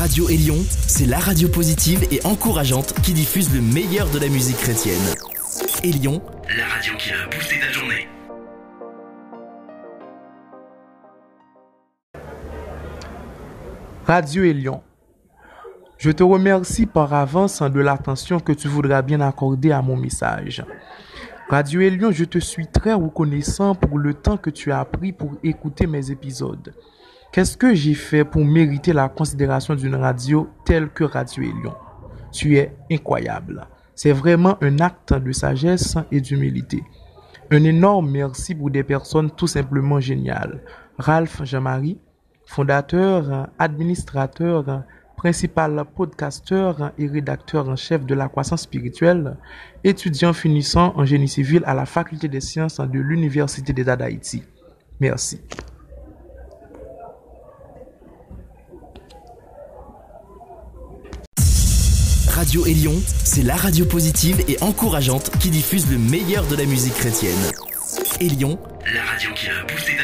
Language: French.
Radio Élion, c'est la radio positive et encourageante qui diffuse le meilleur de la musique chrétienne. Élion, la radio qui a boosté ta journée. Radio Élion. Je te remercie par avance de l'attention que tu voudras bien accorder à mon message. Radio Élion, je te suis très reconnaissant pour le temps que tu as pris pour écouter mes épisodes. Qu'est-ce que j'ai fait pour mériter la considération d'une radio telle que Radio Élion Tu es incroyable. C'est vraiment un acte de sagesse et d'humilité. Un énorme merci pour des personnes tout simplement géniales. Ralph Jean-Marie, fondateur, administrateur, principal podcasteur et rédacteur en chef de la croissance spirituelle, étudiant finissant en génie civil à la faculté des sciences de l'Université d'État d'Haïti. Merci. Radio Élion, c'est la radio positive et encourageante qui diffuse le meilleur de la musique chrétienne. Élion, la radio qui a boosté.